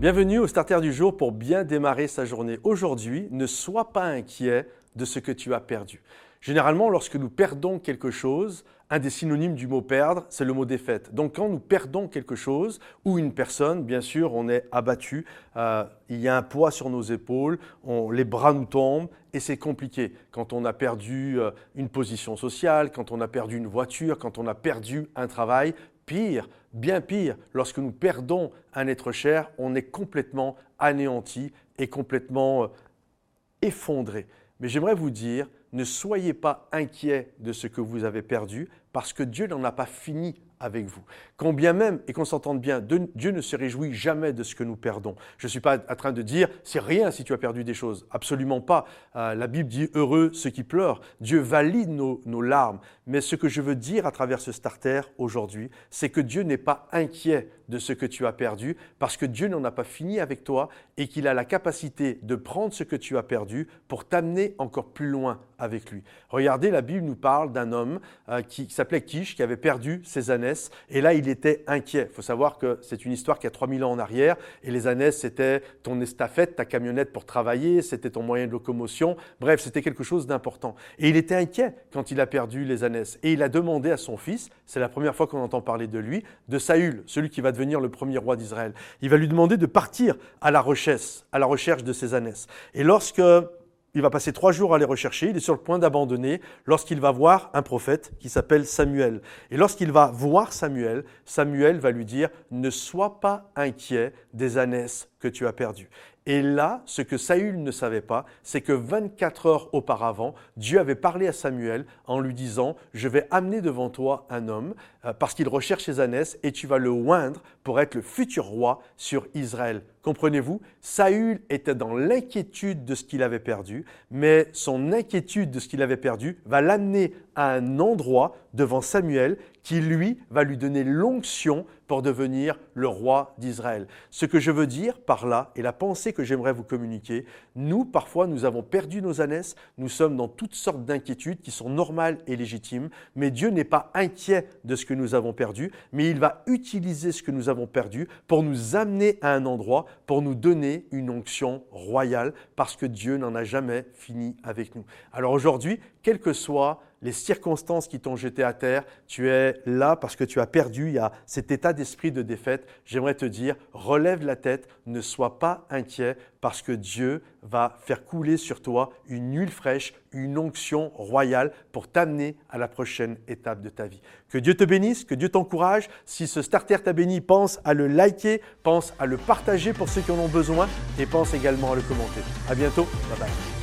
Bienvenue au Starter du jour pour bien démarrer sa journée. Aujourd'hui, ne sois pas inquiet de ce que tu as perdu. Généralement, lorsque nous perdons quelque chose, un des synonymes du mot perdre, c'est le mot défaite. Donc quand nous perdons quelque chose ou une personne, bien sûr, on est abattu, euh, il y a un poids sur nos épaules, les bras nous tombent et c'est compliqué. Quand on a perdu euh, une position sociale, quand on a perdu une voiture, quand on a perdu un travail, pire, bien pire, lorsque nous perdons un être cher, on est complètement anéanti et complètement euh, effondré. Mais j'aimerais vous dire, ne soyez pas inquiets de ce que vous avez perdu, parce que Dieu n'en a pas fini avec vous. Quand bien même, et qu'on s'entende bien, Dieu ne se réjouit jamais de ce que nous perdons. Je ne suis pas en train de dire, c'est rien si tu as perdu des choses. Absolument pas. Euh, la Bible dit, heureux ceux qui pleurent. Dieu valide nos, nos larmes. Mais ce que je veux dire à travers ce starter aujourd'hui, c'est que Dieu n'est pas inquiet de ce que tu as perdu, parce que Dieu n'en a pas fini avec toi et qu'il a la capacité de prendre ce que tu as perdu pour t'amener encore plus loin avec lui. Regardez, la Bible nous parle d'un homme euh, qui, s'appelait Kish, qui avait perdu ses ânesses, et là il était inquiet. Il faut savoir que c'est une histoire qui a 3000 ans en arrière, et les ânesses c'était ton estafette, ta camionnette pour travailler, c'était ton moyen de locomotion, bref, c'était quelque chose d'important. Et il était inquiet quand il a perdu les ânesses, et il a demandé à son fils, c'est la première fois qu'on entend parler de lui, de Saül, celui qui va devenir le premier roi d'Israël. Il va lui demander de partir à la recherche, à la recherche de ses ânesses. Et lorsque il va passer trois jours à les rechercher. Il est sur le point d'abandonner lorsqu'il va voir un prophète qui s'appelle Samuel. Et lorsqu'il va voir Samuel, Samuel va lui dire Ne sois pas inquiet des ânesses que tu as perdues. Et là, ce que Saül ne savait pas, c'est que 24 heures auparavant, Dieu avait parlé à Samuel en lui disant, je vais amener devant toi un homme, euh, parce qu'il recherche ses ânesses, et tu vas le oindre pour être le futur roi sur Israël. Comprenez-vous Saül était dans l'inquiétude de ce qu'il avait perdu, mais son inquiétude de ce qu'il avait perdu va l'amener à un endroit devant Samuel qui, lui, va lui donner l'onction pour devenir le roi d'Israël. Ce que je veux dire par là, et la pensée que j'aimerais vous communiquer, nous, parfois, nous avons perdu nos ânesses, nous sommes dans toutes sortes d'inquiétudes qui sont normales et légitimes, mais Dieu n'est pas inquiet de ce que nous avons perdu, mais il va utiliser ce que nous avons perdu pour nous amener à un endroit, pour nous donner une onction royale, parce que Dieu n'en a jamais fini avec nous. Alors aujourd'hui, quel que soit les circonstances qui t'ont jeté à terre, tu es là parce que tu as perdu, il y a cet état d'esprit de défaite. J'aimerais te dire, relève la tête, ne sois pas inquiet parce que Dieu va faire couler sur toi une huile fraîche, une onction royale pour t'amener à la prochaine étape de ta vie. Que Dieu te bénisse, que Dieu t'encourage. Si ce starter t'a béni, pense à le liker, pense à le partager pour ceux qui en ont besoin et pense également à le commenter. À bientôt. Bye bye.